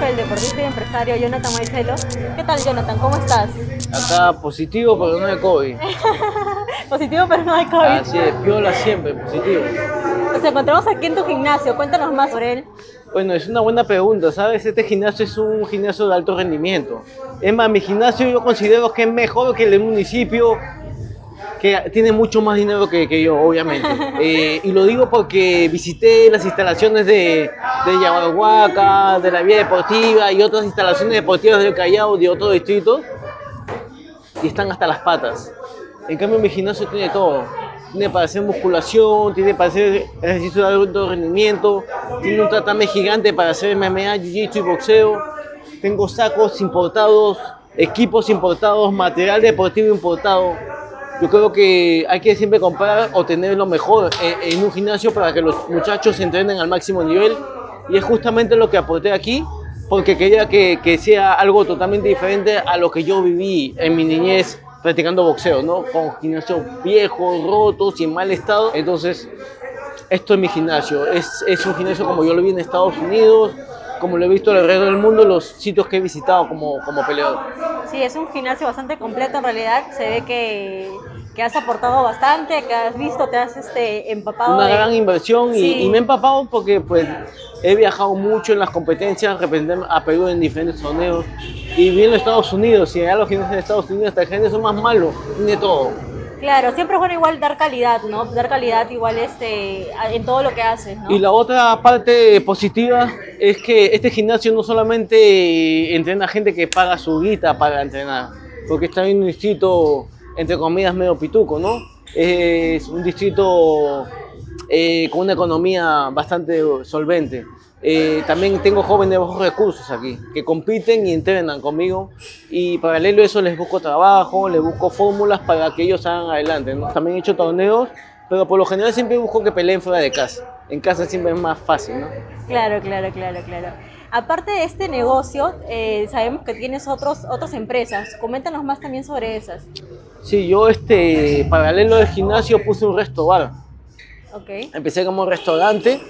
con el deportista y empresario Jonathan Maicelo. ¿Qué tal, Jonathan? ¿Cómo estás? Acá positivo, pero no de COVID. Positivo, pero no hay COVID. Así es, piola siempre, positivo. Nos encontramos aquí en tu gimnasio. Cuéntanos más sobre él. Bueno, es una buena pregunta, ¿sabes? Este gimnasio es un gimnasio de alto rendimiento. Es más, mi gimnasio yo considero que es mejor que el del municipio, que tiene mucho más dinero que, que yo, obviamente. Eh, y lo digo porque visité las instalaciones de, de Yaguahuaca, de la Vía Deportiva y otras instalaciones deportivas del Callao, de otros distritos, y están hasta las patas. En cambio, mi gimnasio tiene todo. Tiene para hacer musculación, tiene para hacer ejercicio de alto rendimiento, tiene un tatame gigante para hacer MMA, jiu-jitsu y boxeo. Tengo sacos importados, equipos importados, material deportivo importado. Yo creo que hay que siempre comprar o tener lo mejor en, en un gimnasio para que los muchachos entrenen al máximo nivel. Y es justamente lo que aporté aquí, porque quería que, que sea algo totalmente diferente a lo que yo viví en mi niñez practicando boxeo, ¿no? Con gimnasios viejos, rotos y en mal estado. Entonces, esto es mi gimnasio. Es, es un gimnasio como yo lo vi en Estados Unidos, como lo he visto alrededor del mundo, los sitios que he visitado como, como peleador. Sí, es un gimnasio bastante completo en realidad. Se ve que, que has aportado bastante, que has visto, te has este, empapado. Una de- gran inversión y, Sí. y me he empapado porque pues he viajado mucho en las competencias, representé a Perú en diferentes torneos y vi en Estados Unidos y allá los gimnasios de Estados Unidos hasta el gimnasio son más malos, tiene todo. Claro, siempre es bueno igual dar calidad, ¿no? Dar calidad igual este, en todo lo que haces, ¿no? Y la otra parte positiva es que este gimnasio no solamente entrena gente que paga su guita para entrenar, porque está en un distrito, entre comillas, medio pituco, ¿no? Es un distrito eh, con una economía bastante solvente. Eh, también tengo jóvenes de bajos recursos aquí, que compiten y entrenan conmigo y paralelo a eso les busco trabajo, les busco fórmulas para que ellos salgan adelante. ¿no? También he hecho torneos, pero por lo general siempre busco que peleen fuera de casa. En casa siempre es más fácil, ¿no? Claro, claro, claro, claro. Aparte de este negocio, eh, sabemos que tienes otros, otras empresas. Coméntanos más también sobre esas. Sí, yo este, paralelo al gimnasio puse un resto bar. Ok. Empecé como restaurante,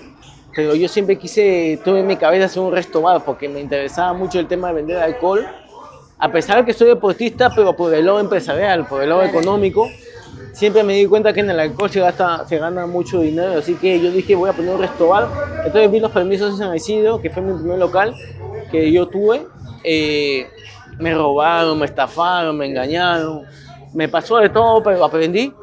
pero yo siempre quise, tuve en mi cabeza hacer un resto bar porque me interesaba mucho el tema de vender alcohol. A pesar de que soy deportista, pero por el lado empresarial, por el lado económico, siempre me di cuenta que en el alcohol se, gasta, se gana mucho dinero, así que yo dije voy a poner un resto bar. Entonces vi los permisos de San Isidro, que fue mi primer local que yo tuve. Eh, me robaron, me estafaron, me engañaron, me pasó de todo, pero aprendí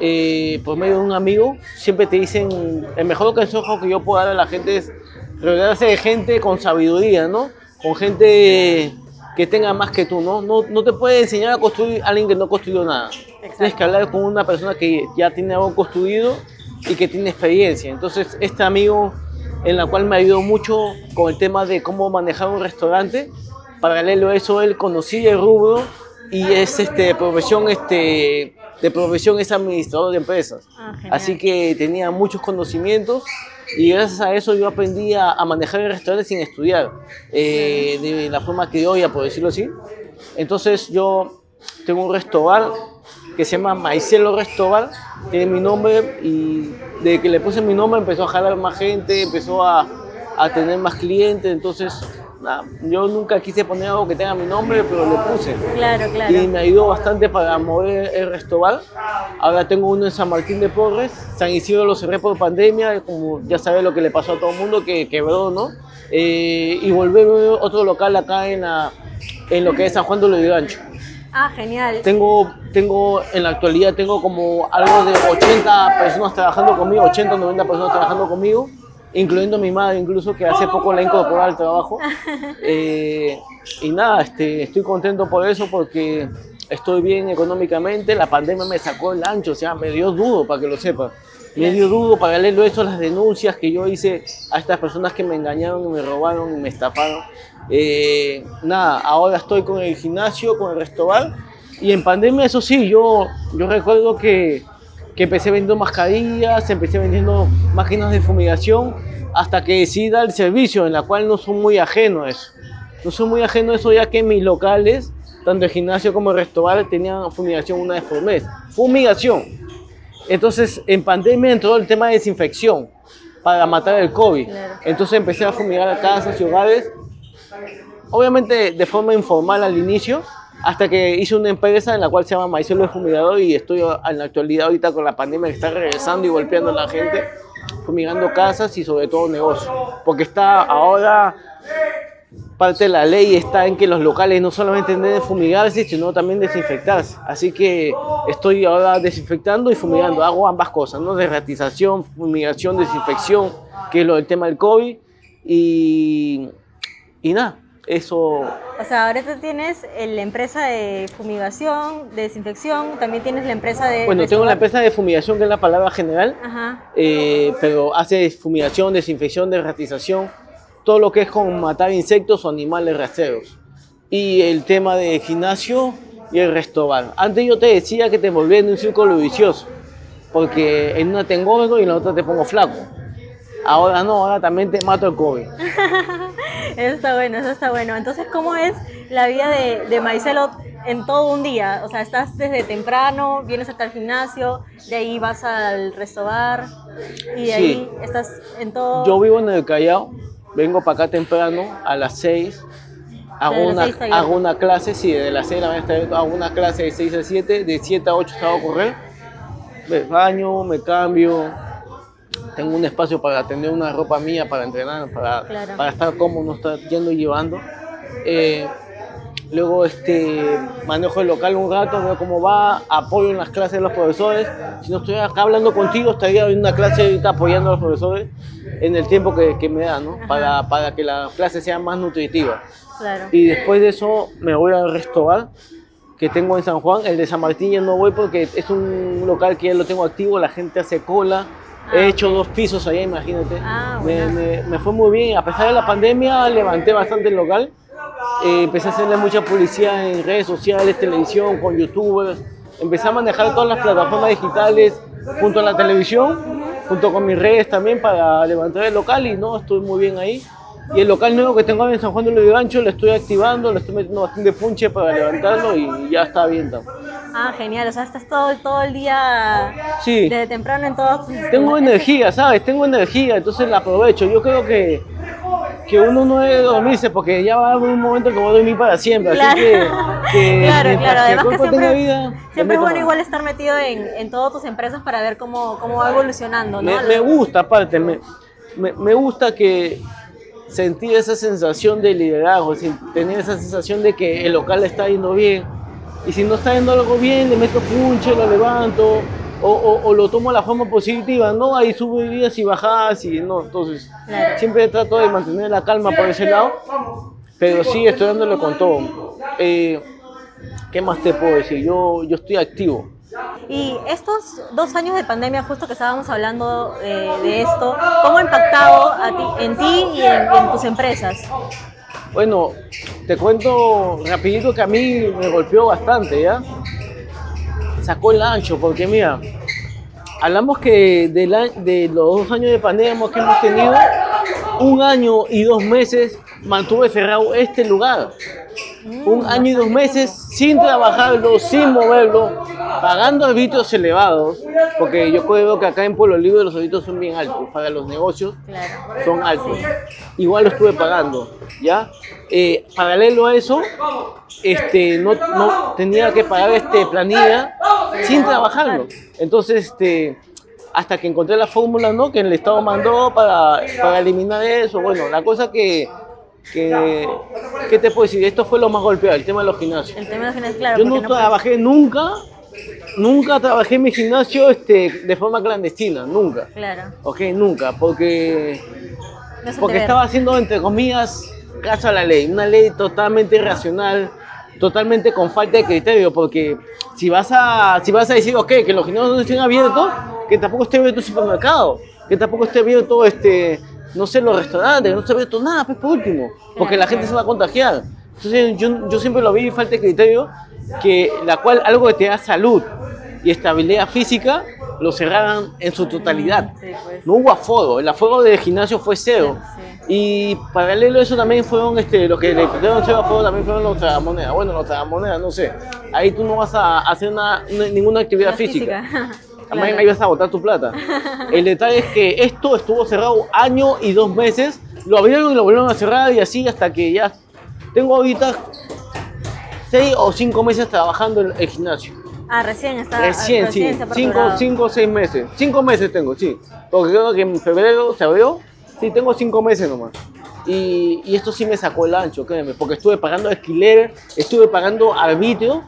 eh, por medio de un amigo, siempre te dicen, el mejor consejo que yo puedo dar a la gente es rodearse de gente con sabiduría, ¿no? Con gente que tenga más que tú, ¿no? No, no te puede enseñar a construir a alguien que no construyó nada. Tienes que hablar con una persona que ya tiene algo construido y que tiene experiencia. Entonces, este amigo en la cual me ayudó mucho con el tema de cómo manejar un restaurante, paralelo a eso, él conocía el rubro y es este, profesión, este, de profesión es administrador de empresas. Ah. Así que tenía muchos conocimientos y gracias a eso yo aprendí a, a manejar el restaurante sin estudiar, eh, de la forma criolla, por decirlo así. Entonces yo tengo un restaurante que se llama Maicelo Restobar, tiene mi nombre y desde que le puse mi nombre empezó a jalar más gente, empezó a, a tener más clientes, entonces nada, yo nunca quise poner algo que tenga mi nombre, pero le puse Claro, y claro. me ayudó bastante para mover el restobar. Ahora tengo uno en San Martín de Porres, San Isidro lo cerré por pandemia, como ya sabes lo que le pasó a todo el mundo, que quebró, ¿no? Eh, y volver otro local acá en, la, en lo que es San Juan de los Gancho. Ah, genial. Tengo, tengo, en la actualidad tengo como algo de 80 personas trabajando conmigo, 80 o 90 personas trabajando conmigo, incluyendo mi madre incluso, que hace poco la he incorporado al trabajo. Eh, y nada, este, estoy contento por eso porque estoy bien económicamente, la pandemia me sacó el ancho, o sea, me dio duro, para que lo sepa. Me dio duro, paralelo a eso, las denuncias que yo hice a estas personas que me engañaron, y me robaron y me estafaron. Eh, nada, ahora estoy con el gimnasio, con el restaurante. Y en pandemia, eso sí, yo, yo recuerdo que, que empecé vendiendo mascarillas, empecé vendiendo máquinas de fumigación, hasta que decidí dar el servicio, en la cual no soy muy ajeno a eso. No soy muy ajeno a eso, ya que mis locales, tanto el gimnasio como el restaurante, tenían fumigación una vez por mes. Fumigación. Entonces, en pandemia entró el tema de desinfección para matar el COVID. Entonces empecé a fumigar a casas y hogares obviamente de forma informal al inicio, hasta que hice una empresa en la cual se llama Maicelo Fumigador y estoy en la actualidad ahorita con la pandemia que está regresando y golpeando a la gente, fumigando casas y sobre todo negocios. Porque está ahora parte de la ley está en que los locales no solamente deben fumigarse, sino también desinfectarse. Así que estoy ahora desinfectando y fumigando. Hago ambas cosas, ¿no? Derratización, fumigación, desinfección, que es lo del tema del COVID. Y, y nada, eso... O sea, ahorita tienes la empresa de fumigación, de desinfección, también tienes la empresa de... Bueno, tengo la empresa de fumigación, que es la palabra general, eh, pero hace fumigación, desinfección, derratización, todo lo que es con matar insectos o animales rastreros. Y el tema de gimnasio y el restaurante. Antes yo te decía que te volvía en un círculo vicioso, porque en una te engordo y en la otra te pongo flaco. Ahora no, ahora también te mato el COVID. eso está bueno, eso está bueno. Entonces, ¿cómo es la vida de, de Maicelo en todo un día? O sea, estás desde temprano, vienes hasta el gimnasio, de ahí vas al restobar y de ahí estás en todo... Yo vivo en el Callao, vengo para acá temprano, a las 6, hago, una, hago una clase, sí, de las 6 de la mañana hago una clase de 6 a 7, de 7 a 8 salgo a correr, me baño, me cambio, tengo un espacio para atender una ropa mía, para entrenar, para, para estar cómodo, no estar yendo y llevando. Eh, luego este, manejo el local un rato, veo cómo va, apoyo en las clases de los profesores. Si no estoy acá hablando contigo, estaría en una clase ahorita apoyando a los profesores en el tiempo que, que me dan, ¿no? Para, para, que la clase sea más nutritiva. Claro. Y después de eso me voy al restaurante que tengo en San Juan. El de San Martín ya no voy porque es un local que ya lo tengo activo, la gente hace cola He ah, hecho dos pisos allá, imagínate. Ah, me, me, fue muy bien. A pesar de la pandemia, levanté bastante el local. Eh, empecé a hacerle mucha publicidad en redes sociales, televisión, con youtubers. Empecé a manejar todas las plataformas digitales junto a la televisión, junto con mis redes también para levantar el local y no, estoy muy bien ahí. Y el local nuevo que tengo en San Juan de los Gancho lo estoy activando, le estoy metiendo bastante punche para levantarlo y ya está bien también. Ah, genial, o sea, estás todo, todo el día sí. desde temprano en todo. Tengo energía, ¿sabes? Tengo energía, entonces la aprovecho. Yo creo que, que uno no debe dormirse porque ya va a haber un momento que voy a dormir para siempre. Así que, que claro, claro. Además que siempre, vida, siempre es bueno igual estar metido en, en todas tus empresas para ver cómo, cómo va evolucionando, ¿no? Me, me gusta, aparte, me, me, me gusta que sentir esa sensación de liderazgo, tener esa sensación de que el local está yendo bien. Y si no está yendo algo bien, le meto punche, lo levanto, o, o, lo tomo a la forma positiva, ¿no? Hay subidas y bajadas, y no, entonces siempre trato de mantener la calma por ese lado, pero sí estoy dándole con todo. Eh, ¿Qué más te puedo decir? Yo, yo estoy activo. Y estos dos años de pandemia, justo que estábamos hablando eh, de esto, ¿cómo ha impactado en ti y en, tus empresas? Bueno, te cuento rapidito que a mí me golpeó bastante, ¿ya? Sacó el ancho, porque mira, hablamos que de, de los dos años de pandemia que hemos tenido, un año y dos meses mantuve cerrado este lugar un año y dos meses sin trabajarlo, sin moverlo, pagando arbitrios elevados, porque yo creo que acá en Pueblo Libre los arbitrios son bien altos, para los negocios son altos. Igual lo estuve pagando, ¿ya? Eh, paralelo a eso, este, no, no tenía que pagar este planilla sin trabajarlo. Entonces, este, hasta que encontré la fórmula ¿no? que el Estado mandó para, para eliminar eso. Bueno, la cosa que que, ¿qué te puedo decir? Esto fue lo más golpeado, el tema de los gimnasios. El tema de los gimnasios, claro. Yo no, trabajé nunca, nunca trabajé en mi gimnasio este, de forma clandestina, nunca. Claro. Ok, nunca, porque, porque estaba haciendo, entre comillas, caso a la ley, una ley totalmente irracional, totalmente con falta de criterio, porque si vas a, si vas a decir, ok, que los gimnasios no estén abiertos, que tampoco esté abierto el supermercado, que tampoco esté abierto este no sé, los restaurantes, no se todo nada, pues por último, porque la gente se va a contagiar. Entonces yo, yo siempre lo vi falta de criterio, que la cual algo que te da salud y estabilidad física lo cerraran en su totalidad. Pues. No hubo aforo, el aforo del gimnasio fue cero. Y paralelo a eso también fueron, este, lo que le pusieron cero aforo también fueron los tragamonedas. Bueno, los tragamonedas, no sé. Ahí tú no vas a hacer ninguna actividad física. También ahí vas a botar tu plata. El detalle es que esto estuvo cerrado año y dos meses. Lo abrieron y lo volvieron a cerrar y así hasta que ya tengo ahorita seis o cinco meses trabajando en el gimnasio. Ah, recién está. Recién, sí. se ha Cinco, cinco seis meses. Cinco meses tengo, sí. Porque creo que en febrero se abrió. Sí, tengo cinco meses nomás. Y, y esto sí me sacó el ancho, créeme. Porque estuve pagando alquiler, estuve pagando arbitrio.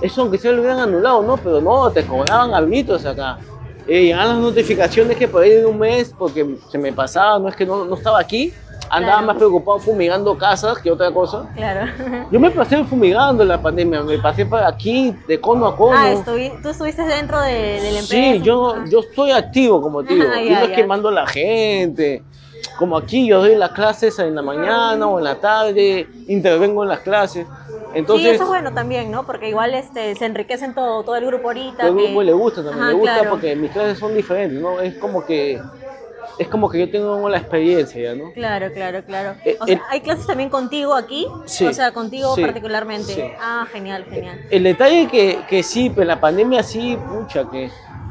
Eso aunque se lo hubieran anulado, ¿no? Pero no, te cobraban arbitrios acá. Eh, llegaban las notificaciones que por ahí de un mes, porque se me pasaba, no es que no, no estaba aquí. Andaba Claro. más preocupado fumigando casas que otra cosa. Claro. Yo me pasé fumigando en la pandemia, me pasé por aquí de cono a cono. Ah, estuvi- tú estuviste dentro de, de la empresa. Sí, yo, Ah. yo estoy activo, como te digo. Ah, yo ya, no es ya. que mando a la gente. Como aquí, yo doy las clases en la mañana o en la tarde, intervengo en las clases. Sí, Entonces, eso es bueno también, ¿no? Porque igual este, se enriquecen todo, todo el grupo ahorita. todo el que- grupo le gusta también, Ajá, le gusta claro. porque mis clases son diferentes, ¿no? Es como que, es como que yo tengo la experiencia ya, ¿no? Claro, claro, claro. Eh, O sea, el- ¿hay clases también contigo aquí? Sí, O sea, contigo sí, particularmente. sí. Ah, genial, genial. El detalle que, que sí, pero en la pandemia sí, pucha, que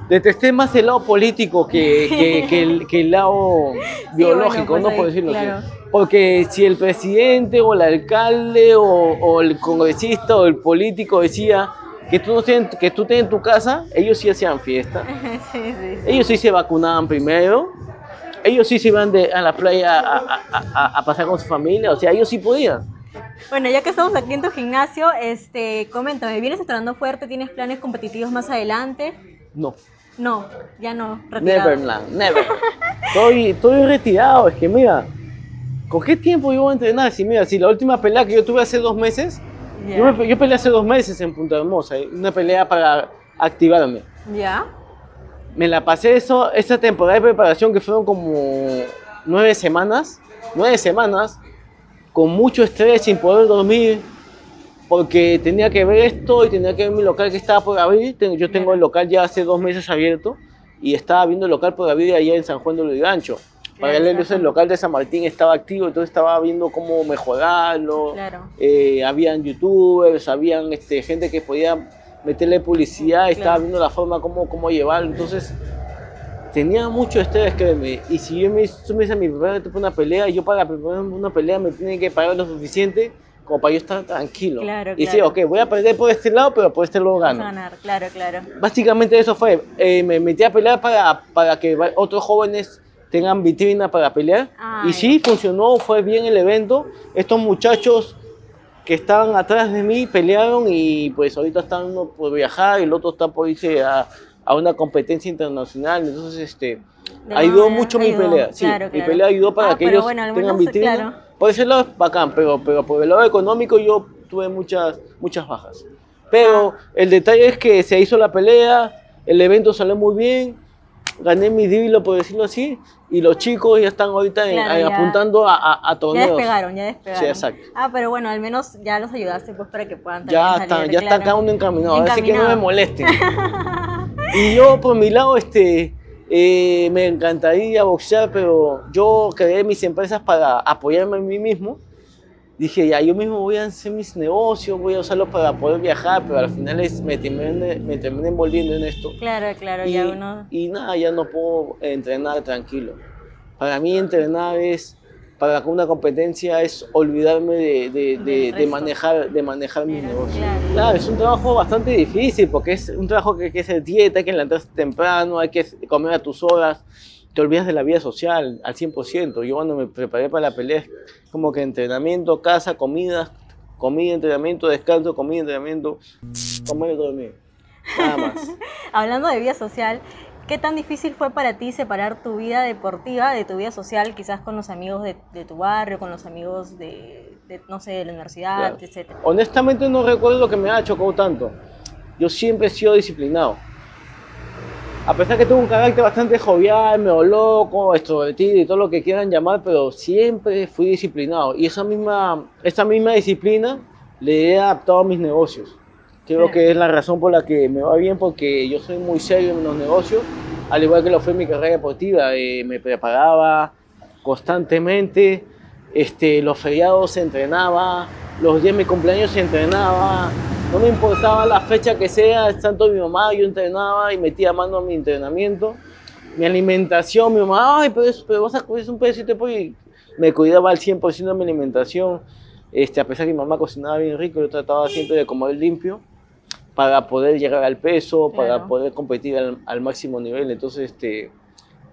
detesté más el lado político que, que, que el, que el lado biológico, bueno, pues ¿no? Por decirlo claro. así. Porque si el presidente o el alcalde o, o el congresista o el político decía que tú, no tienes, que tú en tu casa, ellos sí hacían fiesta. sí, sí. Ellos sí se vacunaban primero. Ellos sí se iban de- a la playa a, a- a- a pasar con su familia. O sea, ellos sí podían. Bueno, ya que estamos aquí en tu gimnasio, este, coméntame, ¿vienes entrenando fuerte? ¿Tienes planes competitivos más adelante? No. No, ya no. retirado. Neverland, never. Estoy, estoy retirado, es que mira, ¿con qué tiempo yo voy a entrenar? Si mira, si la última pelea que yo tuve hace dos meses, yo, me- yo peleé hace dos meses en Punta Hermosa, eh, una pelea para activarme. ¿Ya? Me la pasé eso, esta temporada de preparación que fueron como nueve semanas, nueve semanas, con mucho estrés, sin poder dormir, porque tenía que ver esto y tenía que ver mi local que estaba por abrir. Yo tengo el local ya hace dos meses abierto y estaba viendo el local por abrir allá en San Juan de Lurigancho. Paralelo, el local de San Martín estaba activo, entonces estaba viendo cómo mejorarlo. Claro. Eh, habían youtubers, habían este, gente que podía meterle publicidad, estaba Claro. viendo la forma cómo, cómo llevarlo. Entonces, tenía mucho estrés, créeme. Y si yo me, tú me dices, mi preparar una pelea, yo para preparar una pelea me tienen que pagar lo suficiente como para yo estar tranquilo. Claro, y sí, claro. ok, voy a perder por este lado, pero por este lado gano. ganar, claro, claro. Básicamente eso fue. Eh, me metí a pelear para, para que otros jóvenes tengan vitrina para pelear. Ah, y sí, funcionó, fue bien el evento. Estos muchachos que estaban atrás de mí pelearon y pues ahorita están uno por viajar y el otro está por irse a, a una competencia internacional. Entonces, este, De ayudó manera- mucho mi ayudó, pelea. Sí, claro, mi claro. pelea ayudó para Ah, que ellos bueno, tengan vitrina. claro. Por ese lado es bacán, pero, pero por el lado económico yo tuve muchas, muchas bajas. Pero el detalle es que se hizo la pelea, el evento salió muy bien, gané mi dilo por decirlo así, y los chicos ya están ahorita en- Claro, eh, ya. apuntando a, a, a Ya torneos. despegaron, ya despegaron. Sí, exacto. Ah, pero bueno, al menos ya los ayudaste pues para que puedan Ya también está, salir, ya está claro. cada uno encaminado, así que no me Encaminado. molesten. y yo por mi lado, este, eh, me encantaría boxear, pero yo creé mis empresas para apoyarme a mí mismo. Dije, ya, yo mismo voy a hacer mis negocios, voy a usarlos para poder viajar, pero al final es, me, terminé, me terminé envolviendo en esto. Claro, claro, y, ya uno... y nada, ya no puedo entrenar tranquilo. Para mí entrenar es, para una competencia es olvidarme de, de- de- manejar, de manejar mi Claro, negocio. claro. Claro, es un trabajo bastante difícil porque es un trabajo que hay que hacer dieta, hay que levantarse temprano, hay que comer a tus horas, te olvidas de la vida social al 100%. Yo cuando me preparé para la pelea, como que entrenamiento, casa, comida, comida, entrenamiento, descanso, comida, entrenamiento, comer y dormir. Nada más. Hablando de vida social, ¿qué tan difícil fue para ti separar tu vida deportiva de tu vida social, quizás con los amigos de, de tu barrio, con los amigos de, de, no sé, de la universidad, Claro. etcétera? Honestamente no recuerdo lo que me haya chocado tanto. Yo siempre he sido disciplinado. A pesar que tengo un carácter bastante jovial, medio loco, extrovertido y todo lo que quieran llamar, pero siempre fui disciplinado. Y esa misma, esa misma disciplina le he adaptado a mis negocios. Creo que es la razón por la que me va bien, porque yo soy muy serio en los negocios, al igual que lo fue mi carrera deportiva. Eh, me preparaba constantemente, este, los feriados se entrenaba, los días de mi cumpleaños se entrenaba, no me importaba la fecha que sea, tanto mi mamá, yo entrenaba y metía mano a mi entrenamiento. Mi alimentación, mi mamá, ay, pero, eso- pero vas a comer un pedacito de pollo y me cuidaba al 100% de mi alimentación. Este, a pesar que mi mamá cocinaba bien rico, yo trataba siempre de comer limpio para poder llegar al peso, para Claro. poder competir al, al máximo nivel. Entonces, este,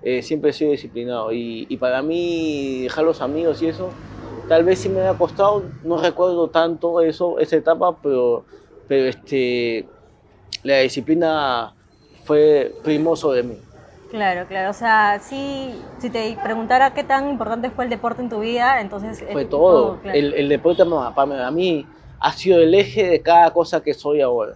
eh, siempre he sido disciplinado. Y, y para mí, dejar los amigos y eso, tal vez sí me ha costado, no recuerdo tanto eso, esa etapa, pero, pero este, la disciplina fue primó sobre mí. Claro, claro. O sea, sí, si te preguntara qué tan importante fue el deporte en tu vida, entonces... es Fue todo. claro. el, el deporte para mí ha sido el eje de cada cosa que soy ahora.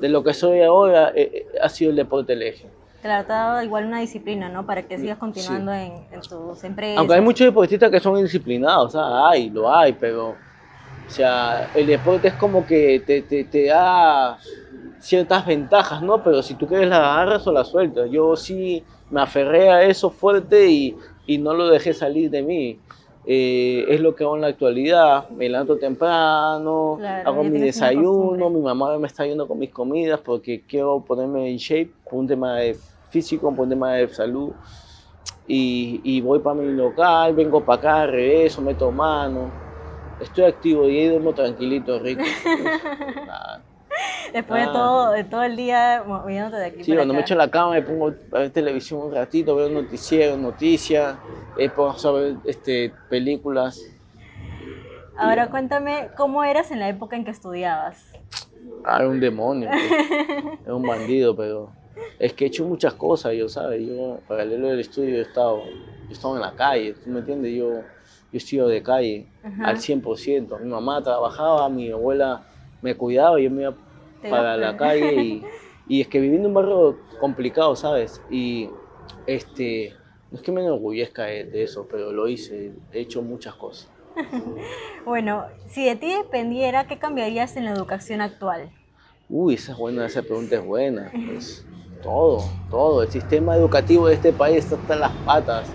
De lo que soy ahora eh, eh, ha sido el deporte el eje. Claro, te ha dado igual una disciplina, ¿no? Para que sigas continuando en, en tus empresas. Aunque hay muchos deportistas que son indisciplinados, o sea, hay, lo hay, pero o sea, el deporte es como que te, te, te da ciertas ventajas, ¿no? Pero si tú quieres la agarras o la sueltas. Yo sí me aferré a eso fuerte y, y no lo dejé salir de mí. Eh, es lo que hago en la actualidad. Me levanto temprano, Claro, hago mi desayuno, mi mamá me está ayudando con mis comidas porque quiero ponerme en shape por un tema de físico, por un tema de salud. Y, y voy para mi local, vengo para acá, regreso, meto mano. Estoy activo y ahí duermo tranquilito, rico. Nada. Después de Ah. todo, de todo el día moviéndote de aquí Sí, para cuando me echo en la cama me pongo a ver televisión un ratito, veo noticiero, noticias, eh, pongo a ver este, películas. Ahora cuéntame, ¿cómo eras en la época en que estudiabas? Ah, era un demonio, pues. era un bandido, pero es que he hecho muchas cosas, yo, ¿sabes? Yo, paralelo del estudio, he estado, yo he estado en la calle, ¿tú me entiendes? Yo, yo he sido de calle Ajá. al 100%. Mi mamá trabajaba, mi abuela me cuidaba, yo me iba para la calle y, y es que viví en un barrio complicado, ¿sabes? Y este, no es que me enorgullezca de, de eso, pero lo hice, he hecho muchas cosas. Bueno, si de ti dependiera, ¿qué cambiarías en la educación actual? Uy, esa es buena, esa pregunta es buena. Pues, todo, todo. El sistema educativo de este país está hasta las patas.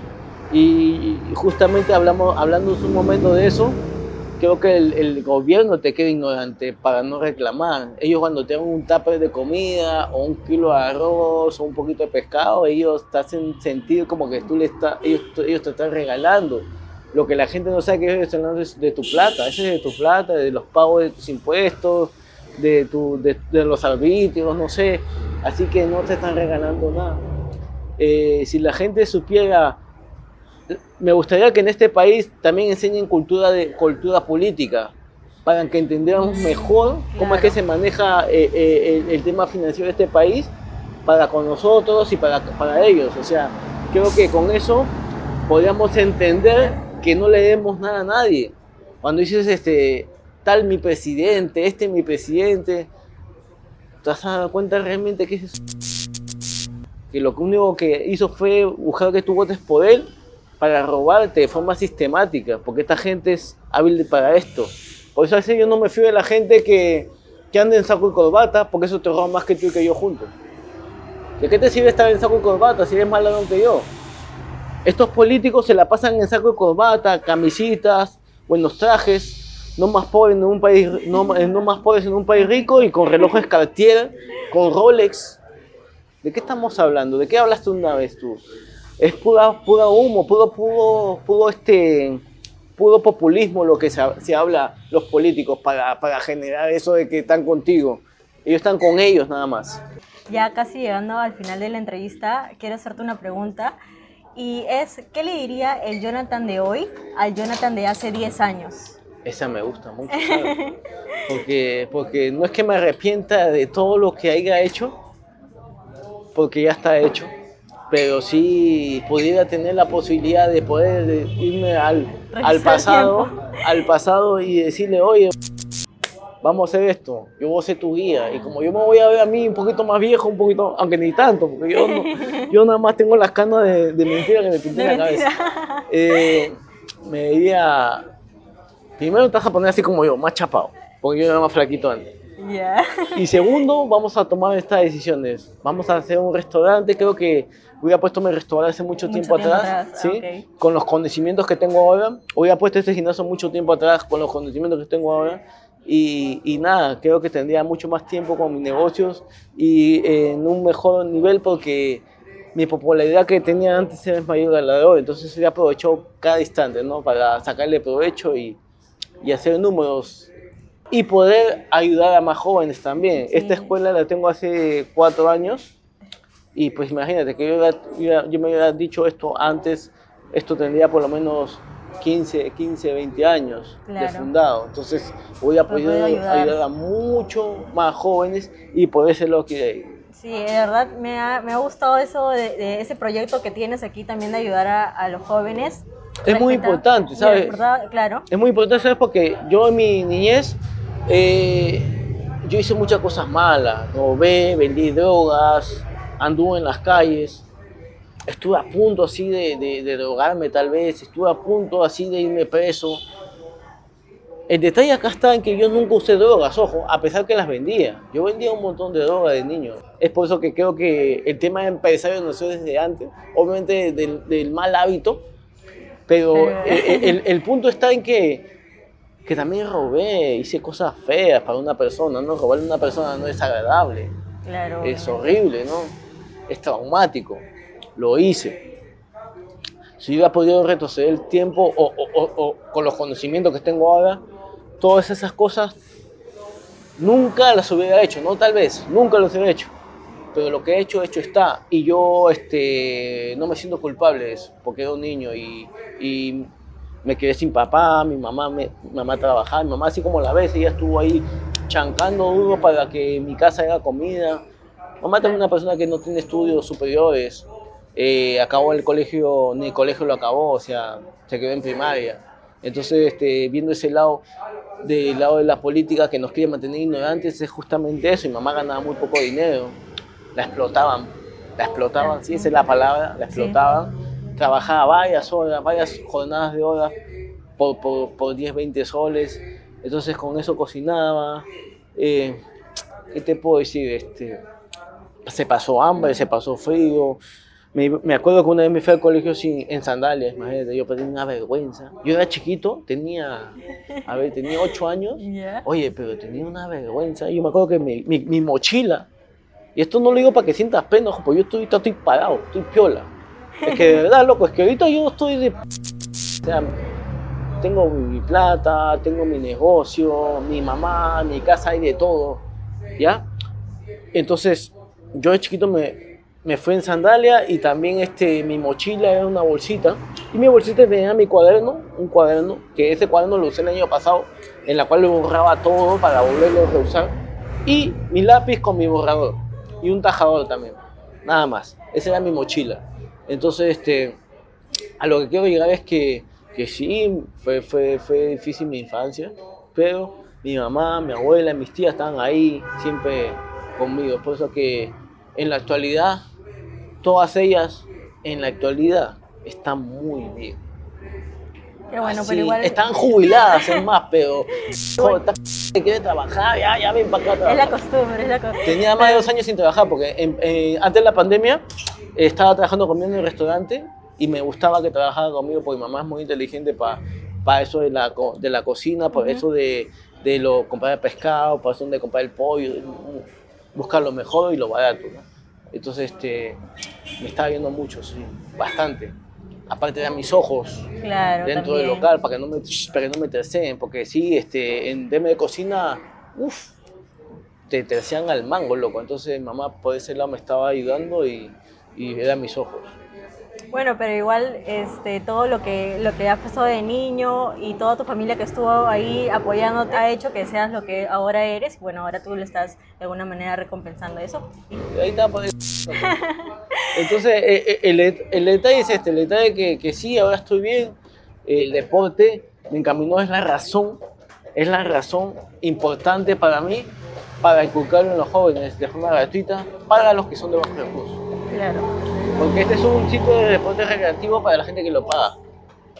Y, y justamente hablamos, hablando un momento de eso, creo que el, el gobierno te queda ignorante para no reclamar. Ellos cuando te dan un tupper de comida o un kilo de arroz o un poquito de pescado, ellos te hacen sentir como que tú le estás, ellos, ellos te están regalando. Lo que la gente no sabe que ellos están dando es de tu plata, ese es de tu plata, de los pagos de tus impuestos, de, tu, de, de los arbitrios, no sé. Así que no te están regalando nada. Eh, si la gente supiera, me gustaría que en este país también enseñen cultura, de, cultura política, para que entendamos mejor cómo es que Claro. se maneja eh, eh, el, el tema financiero de este país para con nosotros y para, para ellos. O sea, creo que con eso podríamos entender que no le demos nada a nadie. Cuando dices, este, tal mi presidente, este mi presidente, te has dado cuenta realmente que es eso? que lo único que hizo fue buscar que tú votes por él para robarte de forma sistemática, porque esta gente es hábil para esto. Por eso a veces yo no me fío de la gente que, que anda en saco y corbata, porque eso te roba más que tú y que yo juntos. ¿De qué te sirve estar en saco y corbata si eres más ladrón que yo? Estos políticos se la pasan en saco y corbata, camisitas, buenos trajes, no más pobres en un país, no, no más pobres en un país rico y con relojes Cartier, con Rolex. ¿De qué estamos hablando? ¿De qué hablaste una vez tú? Es pura, pura humo, puro, puro, puro, este, puro populismo lo que se, se habla los políticos para, para generar eso de que están contigo. Ellos están con ellos nada más. Ya casi llegando al final de la entrevista, quiero hacerte una pregunta. Y es, ¿qué le diría el Jonathan de hoy al Jonathan de hace 10 años? Esa me gusta mucho, ¿sabes? Porque, porque no es que me arrepienta de todo lo que haya hecho, porque ya está hecho, pero sí pudiera tener la posibilidad de poder de irme al, al pasado, al pasado y decirle, oye, vamos a hacer esto, yo voy a ser tu guía. Y como yo me voy a ver a mí un poquito más viejo, un poquito, aunque ni tanto, porque yo, no- yo nada más tengo las canas de, de mentira que me pinté en la cabeza. Eh, me diría, primero te vas a poner así como yo, más chapado, porque yo era más flaquito antes. Ya. Y segundo, vamos a tomar estas decisiones. Vamos a hacer un restaurante, creo que hubiera puesto mi restaurante hace mucho, Mucho tiempo, tiempo atrás, atrás, ¿sí? ok. con los conocimientos que tengo ahora. Hubiera puesto este gimnasio mucho tiempo atrás con los conocimientos que tengo ahora. Y, y nada, creo que tendría mucho más tiempo con mis negocios y eh, en un mejor nivel porque mi popularidad que tenía antes era mayor a la de hoy. Entonces he aprovechado cada instante ¿no? para sacarle provecho y, y hacer números y poder ayudar a más jóvenes también. Sí. Esta escuela la tengo hace cuatro años y pues imagínate que yo, yo me hubiera dicho esto antes, esto tendría por lo menos 15, 15 20 años de Claro. fundado. Entonces voy a poder ayudar. ayudar a mucho más jóvenes y por ese lado que Sí, de verdad me ha, me ha gustado eso de, de ese proyecto que tienes aquí también de ayudar a, a los jóvenes. Es muy importante, ¿sabes? claro. Es muy importante, ¿sabes? Porque yo en mi niñez, eh, yo hice muchas cosas malas. Robé, vendí drogas, anduve en las calles. Estuve a punto así de, de, de drogarme tal vez, estuve a punto así de irme preso. El detalle acá está en que yo nunca usé drogas, ojo, a pesar que las vendía. Yo vendía un montón de drogas de niño. Es por eso que creo que el tema de empresario nació desde antes, obviamente del, del mal hábito, pero Pero- el, el- el punto está en que, que también robé, hice cosas feas para una persona, ¿no? Robarle a una persona no es agradable, Claro. es horrible, ¿no? Es traumático. Lo hice. Si hubiera podido retroceder el tiempo o, o- o- o con los conocimientos que tengo ahora, todas esas cosas nunca las hubiera hecho, no tal vez, nunca las hubiera hecho. Pero lo que he hecho, hecho está. Y yo este, no me siento culpable de eso, porque era un niño y, y me quedé sin papá, mi mamá, me, mamá trabajaba, mi mamá así como la ves, ella estuvo ahí chancando duro para que mi casa haga comida. Mamá también una persona que no tiene estudios superiores, eh, acabó el colegio, ni el colegio lo acabó, o sea, se quedó en primaria. Entonces, este, viendo ese lado, del lado de la política que nos quiere mantener ignorantes, es justamente eso. Mi mamá ganaba muy poco dinero, la explotaban, la explotaban, sí, esa es la palabra, la Sí. explotaban. Trabajaba varias horas, varias jornadas de horas por, por, por 10, 20 soles. Entonces, con eso cocinaba. Eh, ¿Qué te puedo decir? Este, se pasó hambre, se pasó frío. Me, me acuerdo que una vez me fui al colegio sin, en sandalias, imagínate, yo tenía una vergüenza. Yo era chiquito, tenía, a ver, tenía 8 años. Oye, pero tenía una vergüenza. Yo me acuerdo que mi, mi, mi mochila, y esto no lo digo para que sientas pena, ojo, porque yo estoy, estoy parado, estoy piola. Es que de verdad, loco, es que ahorita yo estoy de... O sea, tengo mi plata, tengo mi negocio, mi mamá, mi casa, hay de todo, ¿ya? Entonces, yo de chiquito me, me fui en sandalia y también este, mi mochila era una bolsita. Y mi bolsita tenía mi cuaderno, un cuaderno, que ese cuaderno lo usé el año pasado, en la cual lo borraba todo para volverlo a reusar. Y mi lápiz con mi borrador. Y un tajador también. Nada más. Esa era mi mochila. Entonces, este, a lo que quiero llegar es que, que sí, fue, fue, fue difícil mi infancia, pero mi mamá, mi abuela, mis tías estaban ahí siempre conmigo. Por eso que en la actualidad, todas ellas en la actualidad están muy bien. Bueno, Así, pero igual Están jubiladas, es más, pero joder, esta que quiere trabajar, ya, ya ven para acá. a es la trabajar. costumbre, es la costumbre. Tenía más de dos años sin trabajar porque en- eh, antes de la pandemia eh, estaba trabajando conmigo en el restaurante y me gustaba que trabajara conmigo porque mi mamá es muy inteligente para eso de la, de la cocina, por Ujú. eso de, de lo, comprar el pescado, para eso de comprar el pollo, buscar lo mejor y lo barato. ¿no? Entonces este, me estaba viendo mucho, sí, bastante. Aparte de mis ojos Claro, dentro del local para que no me, para que no me terceen, porque sí, este, en tema de cocina, uff, te tercian al mango, loco. Entonces mamá por ese lado me estaba ayudando y, y eran mis ojos. Bueno, pero igual este, todo lo que, lo que has pasado de niño y toda tu familia que estuvo ahí apoyándote ha hecho que seas lo que ahora eres. Bueno, ahora tú le estás de alguna manera recompensando eso. Ahí está, pues. Entonces, eh, eh, el, el detalle es este, el detalle que, que sí, ahora estoy bien, el deporte me encaminó, es la razón, es la razón importante para mí, para inculcarlo en los jóvenes de forma gratuita, para los que son de bajos recursos. Claro. Porque este es un sitio de deporte recreativo para la gente que lo paga.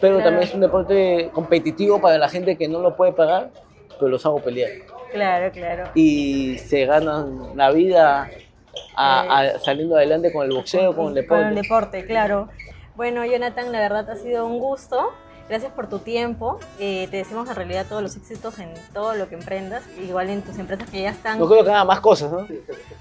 Pero Claro. también es un deporte competitivo para la gente que no lo puede pagar, pero los hago pelear. Claro, claro. Y se ganan la vida a- a- saliendo adelante con el boxeo, con el deporte. Con el deporte, claro. Bueno, Jonathan, la verdad ha sido un gusto. Gracias por tu tiempo. Eh, te deseamos en realidad todos los éxitos en todo lo que emprendas. Igual en tus empresas que ya están. No creo que haga más cosas, ¿no?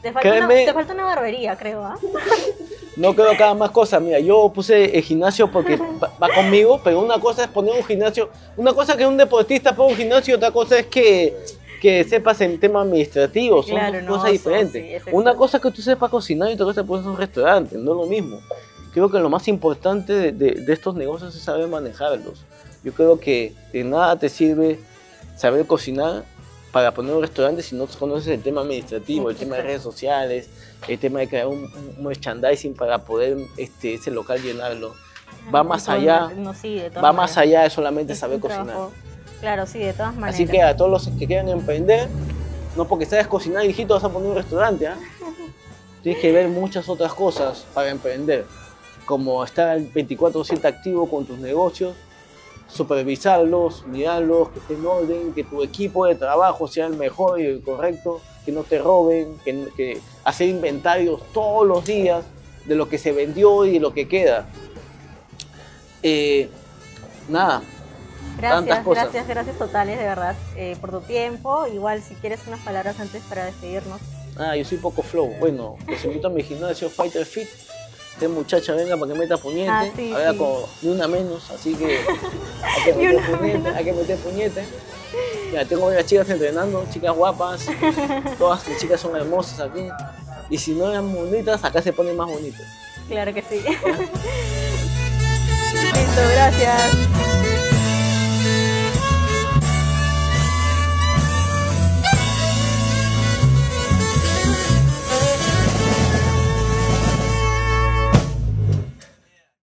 Te falta, una, te falta una barbería, creo, ¿ah? No creo que haga más cosas. Mira, yo puse el gimnasio porque va, conmigo, pero una cosa es poner un gimnasio, una cosa que un deportista ponga un gimnasio y otra cosa es que, que sepas en temas administrativos. Son Claro, dos no, cosas son- diferentes. sí, una cosa es que tú sepas cocinar y otra cosa es poner un restaurante, no es lo mismo. Creo que lo más importante de, de- de estos negocios es saber manejarlos. Yo creo que de nada te sirve saber cocinar para poner un restaurante si no conoces el tema administrativo, el tema de redes sociales, el tema de crear un, un merchandising para poder este, ese local llenarlo. Va más allá, no, sí, va más allá de solamente Es saber cocinar. trabajo- Claro, sí, de todas maneras. Así que a todos los que quieran emprender, no porque sabes cocinar, hijito, vas a poner un restaurante, ¿ah? Tienes que ver muchas otras cosas para emprender, como estar 24/7 activo con tus negocios, supervisarlos, mirarlos, que estén en orden, que tu equipo de trabajo sea el mejor y el correcto, que no te roben, que, que hacer inventarios todos los días de lo que se vendió y de lo que queda. Eh, nada, Gracias, cosas. gracias, gracias totales, de verdad, eh, por tu tiempo. Igual, si quieres unas palabras antes para despedirnos. Ah, yo soy poco flow. Bueno, los invito a mi gimnasio Fighter Fit. Esta muchacha venga para que meta puñete. Ah, sí, Ahora sí. con ni una menos, así que hay que meter puñete, hay que meter puñete. Mira, tengo varias chicas entrenando, chicas guapas. Todas las chicas son hermosas aquí. Y si no eran bonitas, acá se ponen más bonitas. Claro que sí. Listo, gracias.